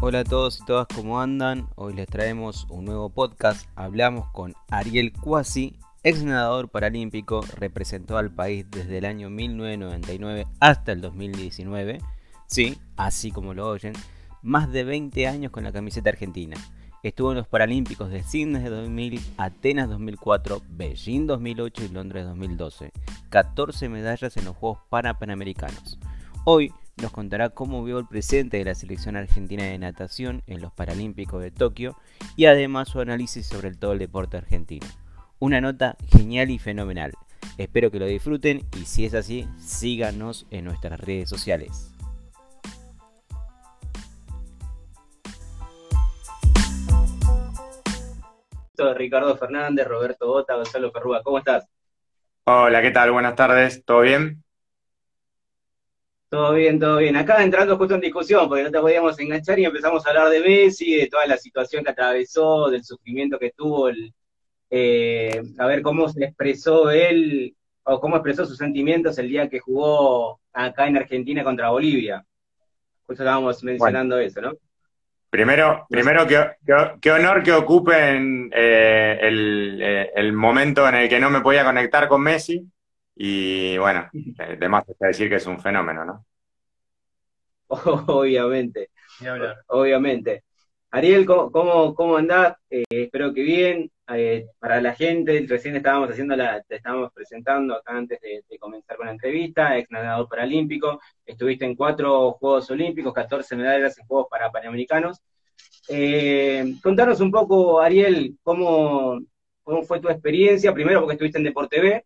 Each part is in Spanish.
Hola a todos y todas, ¿cómo andan? Hoy les traemos un nuevo podcast. Hablamos con Ariel Cuasi, ex nadador paralímpico, representó al país desde el año 1999 hasta el 2019. Sí, así como lo oyen, más de 20 años con la camiseta argentina. Estuvo en los Paralímpicos de Sydney 2000, Atenas 2004, Beijing 2008 y Londres 2012. 14 medallas en los Juegos Panamericanos. Hoy nos contará cómo vio el presente de la selección argentina de natación en los Paralímpicos de Tokio y además su análisis sobre todo el deporte argentino. Una nota genial y fenomenal. Espero que lo disfruten y si es así, síganos en nuestras redes sociales. Ricardo Fernández, Roberto Bota, Gonzalo Ferrúa, ¿cómo estás? Hola, ¿qué tal? Buenas tardes, ¿todo bien? Todo bien, todo bien. Acá entrando justo en discusión, porque no te podíamos enganchar y empezamos a hablar de Messi, de toda la situación que atravesó, del sufrimiento que tuvo, el, eh, a ver cómo se expresó él, o cómo expresó sus sentimientos el día que jugó acá en Argentina contra Bolivia. Justo estábamos mencionando eso, ¿no? Primero, primero qué, honor que ocupen eh, el, eh, el momento en el que no me podía conectar con Messi y bueno, además está decir que es un fenómeno, ¿no? Obviamente, obviamente. Ariel, ¿cómo, cómo, andás? Eh, espero que bien. Eh, para la gente, recién estábamos haciendo la, te estábamos presentando acá antes de, comenzar con la entrevista, ex nadador paralímpico, estuviste en cuatro Juegos Olímpicos, 14 medallas en Juegos para Panamericanos. Eh, contanos un poco, Ariel, cómo, cómo fue tu experiencia, primero porque estuviste en Deporte B,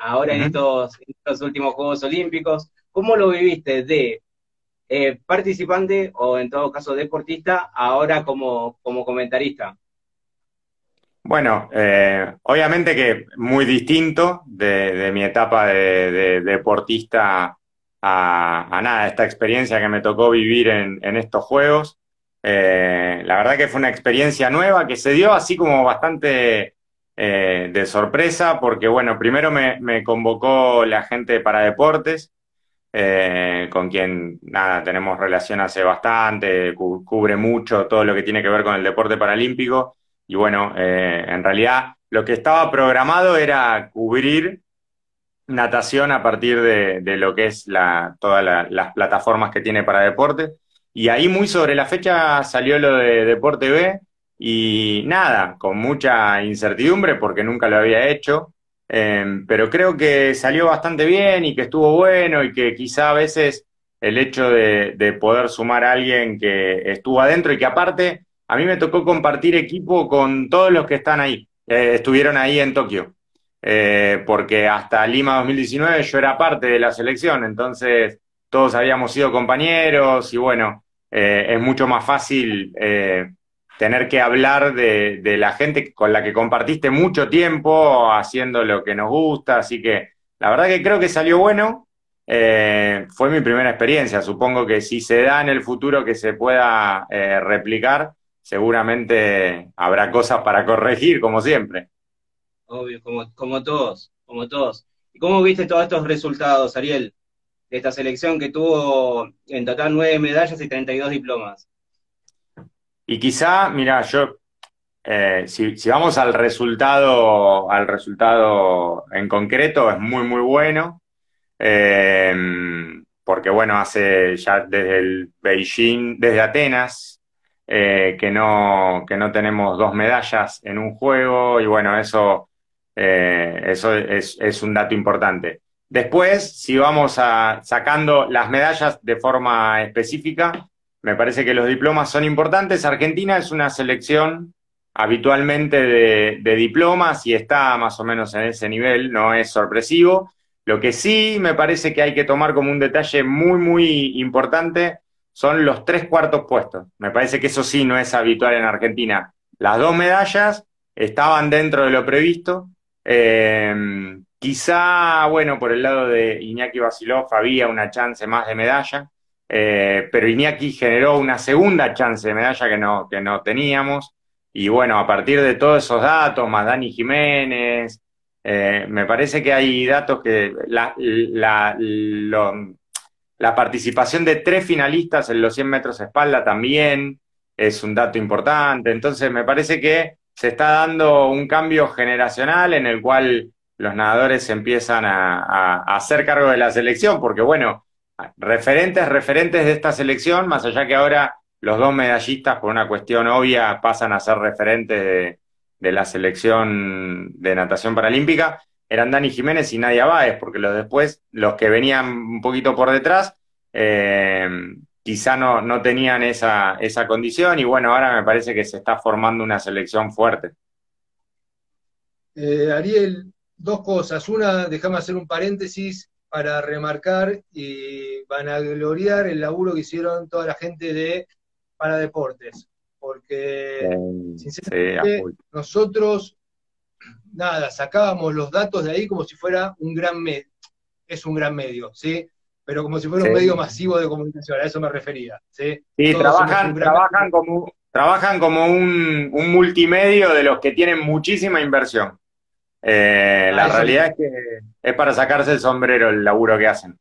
ahora en, estos, últimos Juegos Olímpicos. ¿Cómo lo viviste de eh, participante o en todo caso deportista, ahora como, como comentarista? Bueno, eh, obviamente que muy distinto de, mi etapa de, deportista a, nada, esta experiencia que me tocó vivir en, estos juegos. Eh, la verdad que fue una experiencia nueva que se dio así como bastante de sorpresa, porque bueno, primero me, convocó la gente para deportes, eh, con quien nada, tenemos relación hace bastante, cubre mucho todo lo que tiene que ver con el deporte paralímpico, y bueno, eh, en realidad lo que estaba programado era cubrir natación a partir de, lo que es la, todas las plataformas que tiene para deporte. Y ahí muy sobre la fecha salió lo de Deporte B, y nada, con mucha incertidumbre porque nunca lo había hecho, em, pero creo que salió bastante bien y que estuvo bueno y que quizá a veces el hecho de, poder sumar a alguien que estuvo adentro y que aparte a mí me tocó compartir equipo con todos los que están ahí, eh, estuvieron ahí en Tokio, eh, porque hasta Lima 2019 yo era parte de la selección, entonces todos habíamos sido compañeros y bueno, eh, es mucho más fácil tener que hablar de, la gente con la que compartiste mucho tiempo haciendo lo que nos gusta, así que la verdad que creo que salió bueno. Eh, fue mi primera experiencia, supongo que si se da en el futuro que se pueda eh, replicar, seguramente habrá cosas para corregir, como siempre. Obvio, como, como todos, como todos. ¿Y cómo viste todos estos resultados, Ariel? De esta selección que tuvo en total nueve medallas y 32 diplomas. Y quizá, mira, yo, eh, si, vamos al resultado, al resultado en concreto, es muy, muy bueno. Eh, porque bueno, hace ya desde el Beijing, desde Atenas, eh, que, no, que no tenemos dos medallas en un juego, y bueno, eso, eso es, es un dato importante. Después, si vamos a sacando las medallas de forma específica, me parece que los diplomas son importantes. Argentina es una selección habitualmente de, diplomas y está más o menos en ese nivel, no es sorpresivo. Lo que sí me parece que hay que tomar como un detalle muy, muy importante son los tres cuartos puestos. Me parece que eso sí no es habitual en Argentina. Las dos medallas estaban dentro de lo previsto. Eh, quizá, bueno, por el lado de Iñaki Basilov había una chance más de medalla. Eh, pero Iñaki generó una segunda chance de medalla que no, que no teníamos. Y bueno, a partir de todos esos datos, más Dani Jiménez, eh, me parece que hay datos que la, La participación de tres finalistas en los 100 metros espalda también es un dato importante. Entonces, me parece que se está dando un cambio generacional en el cual los nadadores empiezan a, hacer cargo de la selección, porque bueno, referentes, referentes de esta selección, más allá que ahora los dos medallistas, por una cuestión obvia, pasan a ser referentes de, la selección de natación paralímpica, eran Dani Jiménez y Nadia Báez, porque los después, los que venían un poquito por detrás, eh, quizá no, no tenían esa, esa condición y bueno, ahora me parece que se está formando una selección fuerte. Eh, Ariel, dos cosas. Una, déjame hacer un paréntesis para remarcar y vanagloriar el laburo que hicieron toda la gente de Paradeportes. Porque, sinceramente, nosotros, nada, sacábamos los datos de ahí como si fuera un gran medio. Es un gran medio, ¿sí? pero como si fuera un medio masivo de comunicación, a eso me refería. Sí, trabajan, trabajan, como, trabajan como un, multimedio de los que tienen muchísima inversión. Eh, la realidad es que es para sacarse el sombrero el laburo que hacen.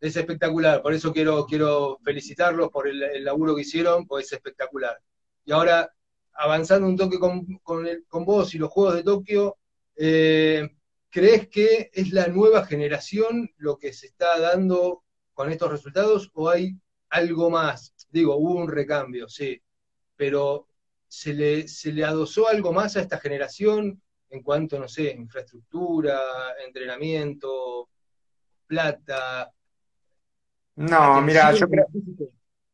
Es espectacular, por eso quiero, quiero felicitarlos por el, laburo que hicieron, pues es espectacular. Y ahora, avanzando un toque con, con, vos y los Juegos de Tokio, eh, ¿Crees que es la nueva generación lo que se está dando con estos resultados o hay algo más? Digo, hubo un recambio, sí, pero ¿se le, se le adosó algo más a esta generación en cuanto, no sé, infraestructura, entrenamiento, plata? No, mira, yo creo,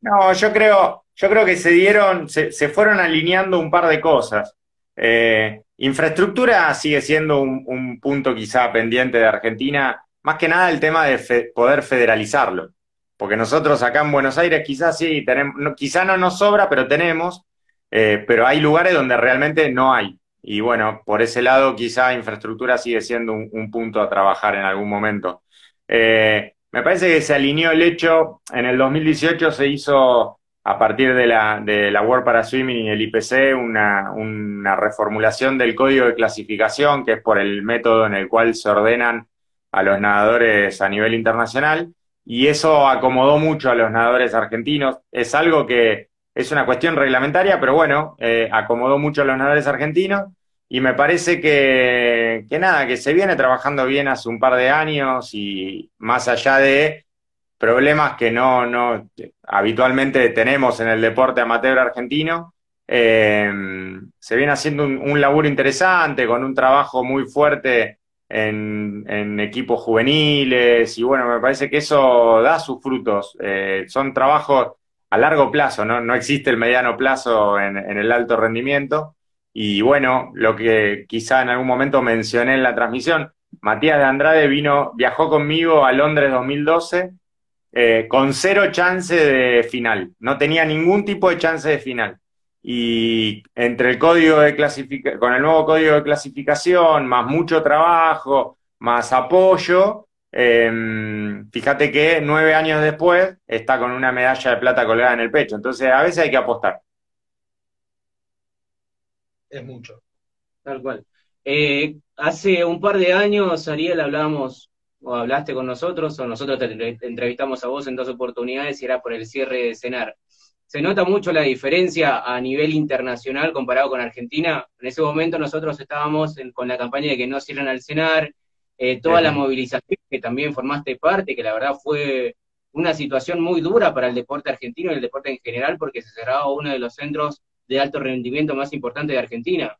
no, yo creo, yo creo que se dieron, se, se fueron alineando un par de cosas. Eh, infraestructura sigue siendo un, punto quizá pendiente de Argentina, más que nada el tema de poder federalizarlo. Porque nosotros acá en Buenos Aires quizás sí tenemos, no, quizá no nos sobra, pero tenemos, eh, pero hay lugares donde realmente no hay. Y bueno, por ese lado quizá infraestructura sigue siendo un, punto a trabajar en algún momento. Eh, me parece que se alineó el hecho, en el 2018 se hizo a partir de la, de la World para Swimming y el IPC una, una, reformulación del código de clasificación, que es por el método en el cual se ordenan a los nadadores a nivel internacional, y eso acomodó mucho a los nadadores argentinos. Es algo que es una cuestión reglamentaria, pero bueno, eh, acomodó mucho a los nadadores argentinos, y me parece que, que nada, que se viene trabajando bien hace un par de años y más allá de problemas que no, no habitualmente tenemos en el deporte amateur argentino. Eh, se viene haciendo un, laburo interesante, con un trabajo muy fuerte en, equipos juveniles, y bueno, me parece que eso da sus frutos. Eh, son trabajos a largo plazo, ¿no? no existe el mediano plazo en, el alto rendimiento. Y bueno, lo que quizá en algún momento mencioné en la transmisión, Matías de Andrade vino, viajó conmigo a Londres 2012 eh, con cero chance de final. No tenía ningún tipo de chance de final. Y entre el código de clasificación, con el nuevo código de clasificación, más mucho trabajo, más apoyo, em, fíjate que nueve años después está con una medalla de plata colgada en el pecho. Entonces, a veces hay que apostar. Es mucho. Tal cual. Eh, hace un par de años, Ariel, hablábamos o hablaste con nosotros, o nosotros te entrevistamos a vos en dos oportunidades y era por el cierre de cenar. Se nota mucho la diferencia a nivel internacional comparado con Argentina. En ese momento nosotros estábamos con la campaña de que no cierran al cenar, eh, toda la movilización que también formaste parte, que la verdad fue una situación muy dura para el deporte argentino y el deporte en general, porque se cerraba uno de los centros de alto rendimiento más importantes de Argentina.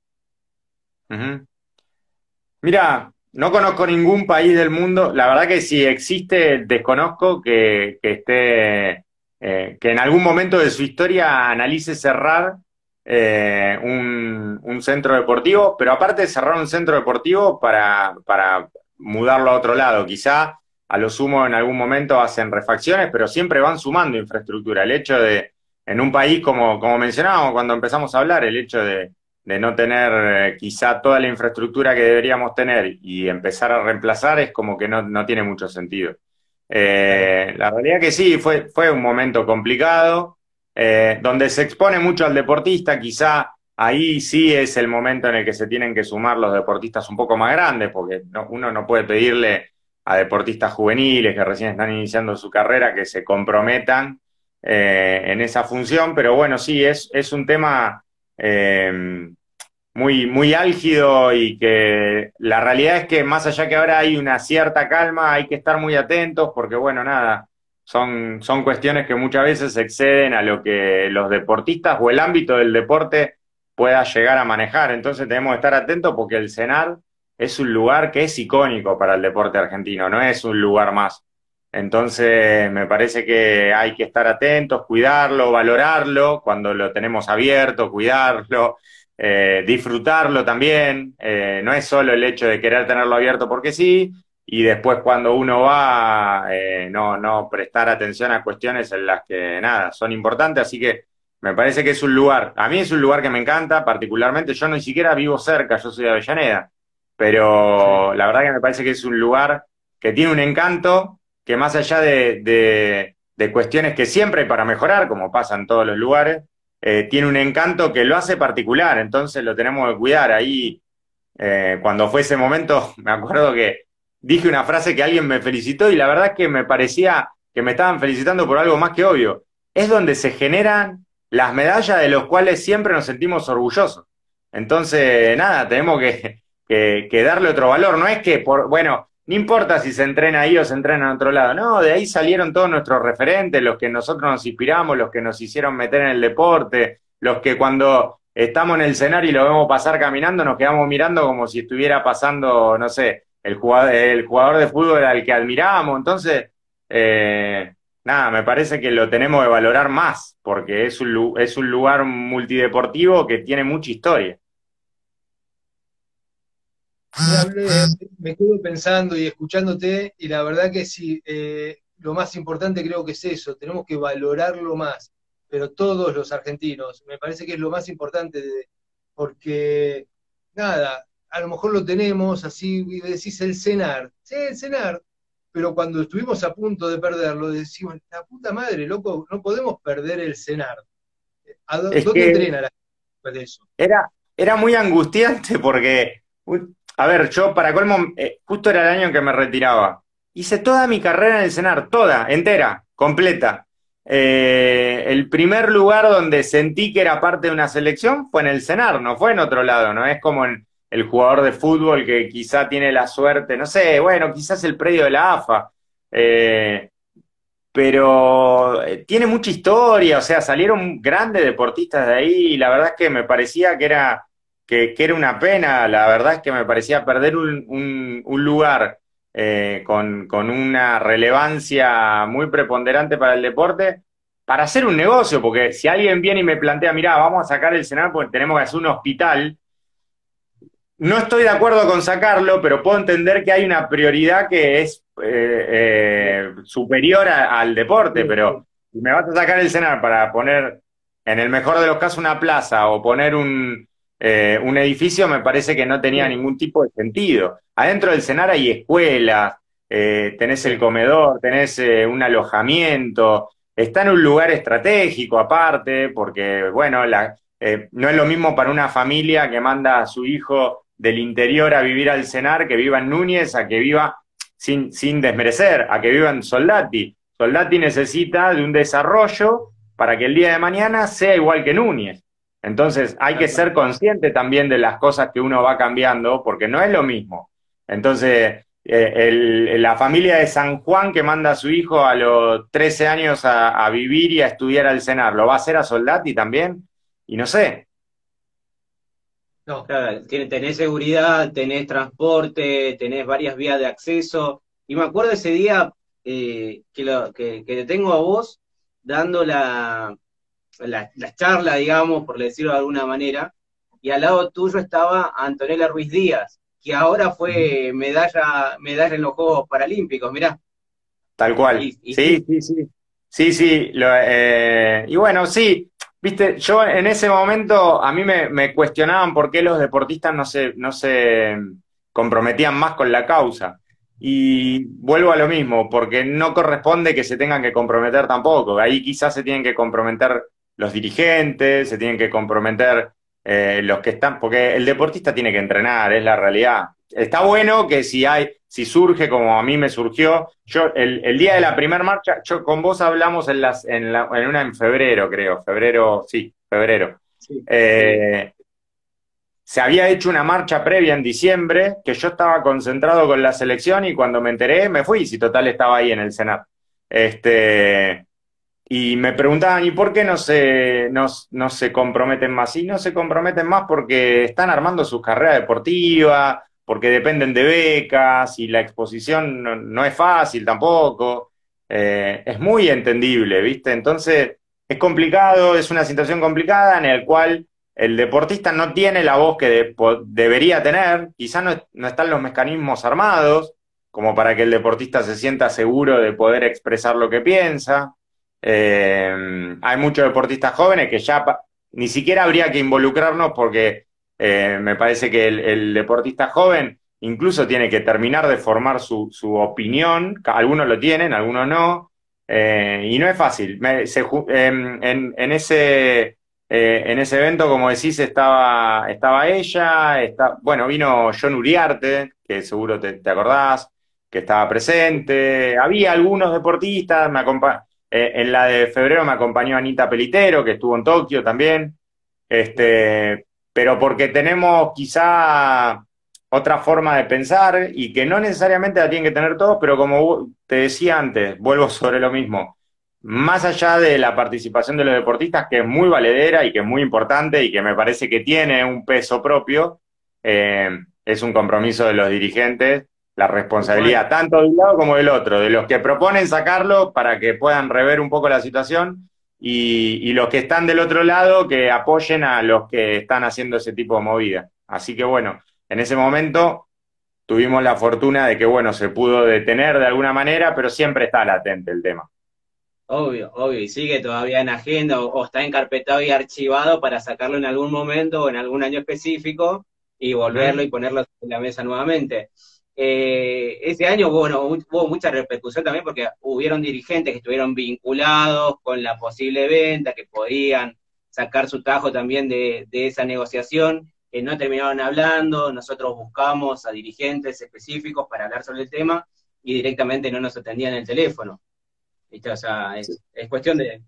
Mira, no conozco ningún país del mundo, la verdad que si existe, desconozco que, esté, eh, que en algún momento de su historia analice cerrar eh, un, centro deportivo, pero aparte de cerrar un centro deportivo para, para mudarlo a otro lado. Quizá a lo sumo en algún momento hacen refacciones, pero siempre van sumando infraestructura. El hecho de, en un país como, como mencionábamos cuando empezamos a hablar, el hecho de, de no tener eh, quizá toda la infraestructura que deberíamos tener y empezar a reemplazar es como que no, tiene mucho sentido. Eh, la realidad que sí, fue, fue un momento complicado, eh, donde se expone mucho al deportista, quizá ahí sí es el momento en el que se tienen que sumar los deportistas un poco más grandes, porque uno no puede pedirle a deportistas juveniles que recién están iniciando su carrera, que se comprometan eh, en esa función, pero bueno, sí, es, es un tema eh, muy, muy álgido y que la realidad es que más allá que ahora hay una cierta calma, hay que estar muy atentos porque, bueno, nada, son, son cuestiones que muchas veces exceden a lo que los deportistas o el ámbito del deporte pueda llegar a manejar. Entonces tenemos que estar atentos porque el CENAR es un lugar que es icónico para el deporte argentino, no es un lugar más. Entonces me parece que hay que estar atentos, cuidarlo, valorarlo cuando lo tenemos abierto, cuidarlo, eh, disfrutarlo también. Eh, no es solo el hecho de querer tenerlo abierto porque sí, y después cuando uno va, eh, no, no prestar atención a cuestiones en las que nada, son importantes, así que me parece que es un lugar, a mí es un lugar que me encanta, particularmente yo ni siquiera vivo cerca, yo soy de Avellaneda, pero la verdad que me parece que es un lugar que tiene un encanto, que más allá de, de, cuestiones que siempre hay para mejorar, como pasa en todos los lugares, eh, tiene un encanto que lo hace particular, entonces lo tenemos que cuidar. Ahí, eh, cuando fue ese momento, me acuerdo que dije una frase que alguien me felicitó y la verdad es que me parecía que me estaban felicitando por algo más que obvio. Es donde se generan las medallas de los cuales siempre nos sentimos orgullosos. Entonces, nada, tenemos que, darle otro valor. No es que, por, bueno, no importa si se entrena ahí o se entrena en otro lado. No, de ahí salieron todos nuestros referentes, los que nosotros nos inspiramos, los que nos hicieron meter en el deporte, los que cuando estamos en el escenario y lo vemos pasar caminando, nos quedamos mirando como si estuviera pasando, no sé, el jugador, el jugador de fútbol al que admiramos. Entonces, eh, nada, me parece que lo tenemos que valorar más, porque es un, es un lugar multideportivo que tiene mucha historia. Me quedo pensando y escuchándote, y la verdad que sí, eh, lo más importante creo que es eso, tenemos que valorarlo más, pero todos los argentinos, me parece que es lo más importante, porque nada, a lo mejor lo tenemos así, y decís el cenar, sí, el cenar, pero cuando estuvimos a punto de perderlo, decimos, la puta madre, loco, no podemos perder el cenar. ¿Dónde entrena la gente eso? Era, era muy angustiante porque, a ver, yo para colmo, eh, justo era el año en que me retiraba. Hice toda mi carrera en el cenar, toda, entera, completa. Eh, el primer lugar donde sentí que era parte de una selección fue en el cenar, no fue en otro lado, no es como en, el jugador de fútbol que quizá tiene la suerte, no sé, bueno, quizás el predio de la AFA, eh, pero eh, tiene mucha historia, o sea, salieron grandes deportistas de ahí y la verdad es que me parecía que era, que, era una pena, la verdad es que me parecía perder un, lugar eh, con, con, una relevancia muy preponderante para el deporte. Para hacer un negocio, porque si alguien viene y me plantea, mira, vamos a sacar el Senado porque tenemos que hacer un hospital, no estoy de acuerdo con sacarlo, pero puedo entender que hay una prioridad que es eh, eh, superior al deporte, pero si me vas a sacar el cenar para poner, en el mejor de los casos, una plaza o poner un, eh, un edificio, me parece que no tenía ningún tipo de sentido. Adentro del cenar hay escuelas, tenés el comedor, tenés un alojamiento, está en un lugar estratégico aparte, porque, bueno, la, no es lo mismo para una familia que manda a su hijo del interior a vivir al cenar, que viva en Núñez, a que viva, sin, sin desmerecer, a que viva en Soldati. Soldati necesita de un desarrollo para que el día de mañana sea igual que Núñez. Entonces hay que ser consciente también de las cosas que uno va cambiando, porque no es lo mismo. Entonces, eh, la familia de San Juan que manda a su hijo a los 13 años a, a vivir y a estudiar al cenar, ¿lo va a hacer a Soldati también? Y no sé, no. Claro, tenés seguridad, tenés transporte, tenés varias vías de acceso. Y me acuerdo ese día eh, que, lo, que, te tengo a vos dando la, la, charla, digamos, por decirlo de alguna manera, y al lado tuyo estaba Antonella Ruiz Díaz, que ahora fue medalla, medalla en los Juegos Paralímpicos, mirá. Tal cual. sí, sí, sí. Sí, sí. Eh, y bueno, sí, Viste, yo en ese momento a mí me, cuestionaban por qué los deportistas no se, no se comprometían más con la causa. Y vuelvo a lo mismo, porque no corresponde que se tengan que comprometer tampoco. Ahí quizás se tienen que comprometer los dirigentes, se tienen que comprometer eh, los que están, porque el deportista tiene que entrenar, es la realidad. Está bueno que si hay, si surge como a mí me surgió, yo el, día de la primera marcha, yo con vos hablamos en las, en, la, en una en febrero, creo, febrero, sí, febrero. Eh, se había hecho una marcha previa en diciembre, que yo estaba concentrado con la selección y cuando me enteré me fui, si total estaba ahí en el Senado. Este, y me preguntaban, ¿y por qué no se, no, se comprometen más? Y no se comprometen más porque están armando sus carreras deportivas, porque dependen de becas y la exposición no, es fácil tampoco. Eh, es muy entendible, ¿viste? Entonces, es complicado, es una situación complicada en la cual el deportista no tiene la voz que debería tener, quizá no, no están los mecanismos armados como para que el deportista se sienta seguro de poder expresar lo que piensa. Eh, hay muchos deportistas jóvenes que ya ni siquiera habría que involucrarnos porque eh, me parece que el, deportista joven incluso tiene que terminar de formar su, su opinión, algunos lo tienen, algunos no, eh, y no es fácil. Em, en, ese, en ese evento, como decís, estaba, estaba ella, bueno, vino John Uriarte, que seguro te, te acordás, que estaba presente, había algunos deportistas, me eh, en la de febrero me acompañó Anita Pelitero, que estuvo en Tokio también. Este, pero porque tenemos quizá otra forma de pensar y que no necesariamente la tienen que tener todos, pero como te decía antes, vuelvo sobre lo mismo. Más allá de la participación de los deportistas, que es muy valedera y que es muy importante y que me parece que tiene un peso propio, eh, es un compromiso de los dirigentes la responsabilidad tanto de un lado como del otro, de los que proponen sacarlo para que puedan rever un poco la situación y, los que están del otro lado que apoyen a los que están haciendo ese tipo de movida. Así que bueno, en ese momento tuvimos la fortuna de que bueno, se pudo detener de alguna manera, pero siempre está latente el tema. Obvio, obvio, y sigue todavía en agenda o, está encarpetado y archivado para sacarlo en algún momento o en algún año específico y volverlo y ponerlo en la mesa nuevamente. Eh, ese año bueno, hubo mucha repercusión también porque hubieron dirigentes que estuvieron vinculados con la posible venta, que podían sacar su tajo también de, esa negociación, que no terminaron hablando, nosotros buscamos a dirigentes específicos para hablar sobre el tema y directamente no nos atendían el teléfono. O sea, es, cuestión de,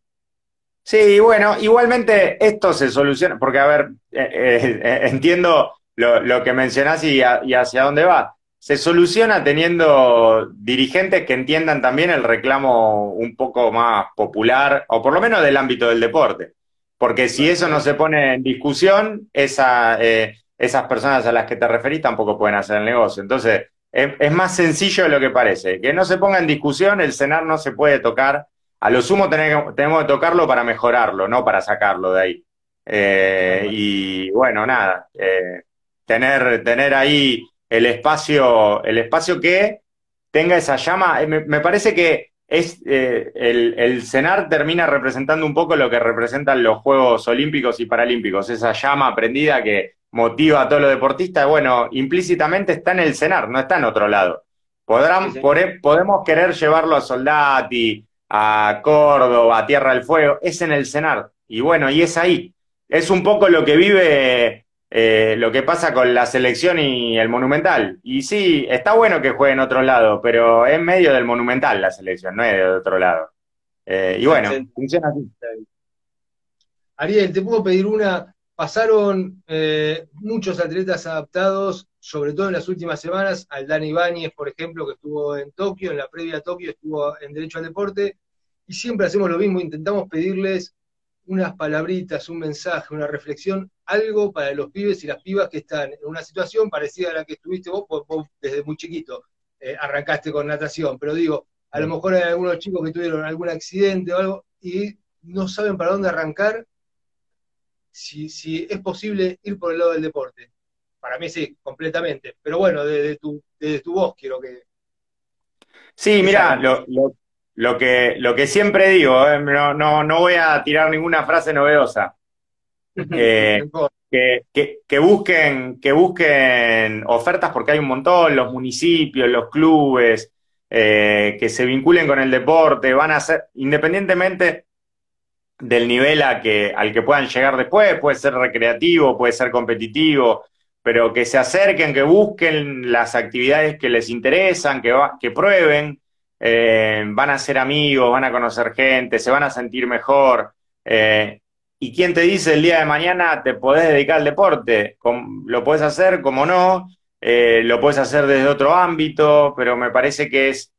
Sí, bueno, igualmente esto se soluciona, porque a ver, eh, eh, entiendo lo, que mencionás y, y, hacia dónde va se soluciona teniendo dirigentes que entiendan también el reclamo un poco más popular, o por lo menos del ámbito del deporte. Porque si eso no se pone en discusión, eh, esas personas a las que te referís tampoco pueden hacer el negocio. Entonces, es, más sencillo de lo que parece. Que no se ponga en discusión, el cenar no se puede tocar. A lo sumo tenemos, que tocarlo para mejorarlo, no para sacarlo de ahí. Eh, y bueno, nada, eh, tener, tener ahí el espacio, el espacio que tenga esa llama. Eh, me, parece que es eh, el, el, CENAR termina representando un poco lo que representan los Juegos Olímpicos y Paralímpicos, esa llama prendida que motiva a todos los deportistas. Bueno, implícitamente está en el CENAR, no está en otro lado. Podrán, e, podemos querer llevarlo a Soldati, a Córdoba, a Tierra del Fuego, es en el CENAR. Y bueno, y es ahí. Es un poco lo que vive eh, lo que pasa con la selección y el Monumental. Y sí, está bueno que juegue en otro lado, pero es medio del Monumental la selección, no es de otro lado. Eh, y bueno, funciona así. Ariel, te puedo pedir una. Pasaron eh, muchos atletas adaptados, sobre todo en las últimas semanas. Aldani Ibáñez, por ejemplo, que estuvo en Tokio, en la previa a Tokio estuvo en Derecho al Deporte. Y siempre hacemos lo mismo, intentamos pedirles unas palabritas, un mensaje, una reflexión, algo para los pibes y las pibas que están en una situación parecida a la que estuviste vos, vos, desde muy chiquito eh, arrancaste con natación, pero digo, a lo mejor hay algunos chicos que tuvieron algún accidente o algo y no saben para dónde arrancar, si, si es posible ir por el lado del deporte. Para mí sí, completamente. Pero bueno, desde tu, desde tu voz quiero que... Sí, mira, lo, lo que, lo que siempre digo, eh, no, no, no, voy a tirar ninguna frase novedosa. Eh, que, que, busquen, que busquen ofertas porque hay un montón, los municipios, los clubes, eh, que se vinculen con el deporte, van a ser, independientemente del nivel a que, al que puedan llegar después, puede ser recreativo, puede ser competitivo, pero que se acerquen, que busquen las actividades que les interesan, que, que prueben, eh, van a ser amigos, van a conocer gente, se van a sentir mejor. Eh, ¿Y quién te dice el día de mañana te podés dedicar al deporte? Lo puedes hacer, como no, eh, lo puedes hacer desde otro ámbito, pero me parece que es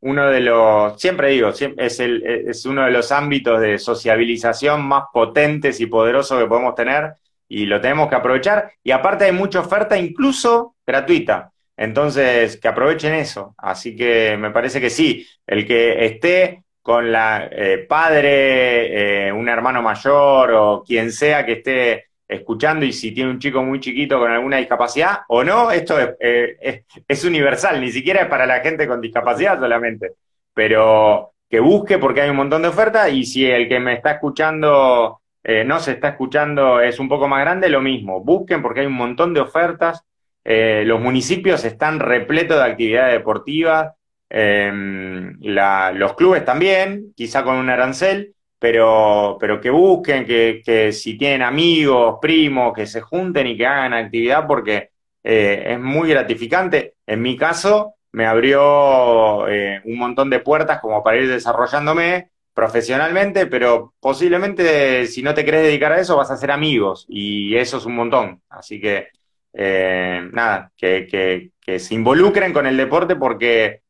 uno de los, siempre digo, es, es uno de los ámbitos de sociabilización más potentes y poderosos que podemos tener y lo tenemos que aprovechar. Y aparte hay mucha oferta, incluso gratuita. Entonces, que aprovechen eso. Así que me parece que sí, el que esté con la eh, padre, eh, un hermano mayor o quien sea que esté escuchando y si tiene un chico muy chiquito con alguna discapacidad o no, esto es, eh, universal, ni siquiera es para la gente con discapacidad solamente, pero que busque porque hay un montón de ofertas y si el que me está escuchando no se está escuchando es un poco más grande, lo mismo. Busquen porque hay un montón de ofertas. Eh, los municipios están repletos de actividades deportivas. Em, los clubes también, quizá con un arancel, pero, pero que busquen, que, si tienen amigos, primos, que se junten y que hagan actividad porque eh, es muy gratificante. En mi caso, me abrió un montón de puertas como para ir desarrollándome profesionalmente, pero posiblemente si no te querés dedicar a eso vas a ser amigos y eso es un montón. Así que, eh, nada, que, se involucren con el deporte porque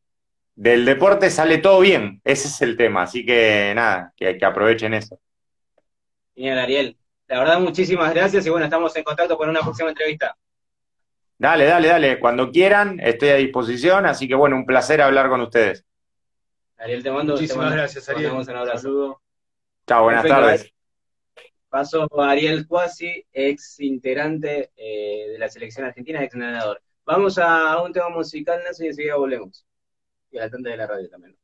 del deporte sale todo bien, ese es el tema. Así que, nada, que, que aprovechen eso. Genial, Ariel. La verdad, muchísimas gracias y bueno, estamos en contacto con una próxima entrevista. Dale, dale, dale. Cuando quieran, estoy a disposición. Así que bueno, un placer hablar con ustedes. Ariel, te mando. Muchísimas gracias, Ariel. un abrazo. Chao, buenas tardes. Paso a Ariel Cuasi, ex integrante eh, de la selección argentina, ex nadador. Vamos a un tema musical, Nazo, y enseguida volvemos. Y a la tanda de la radio también.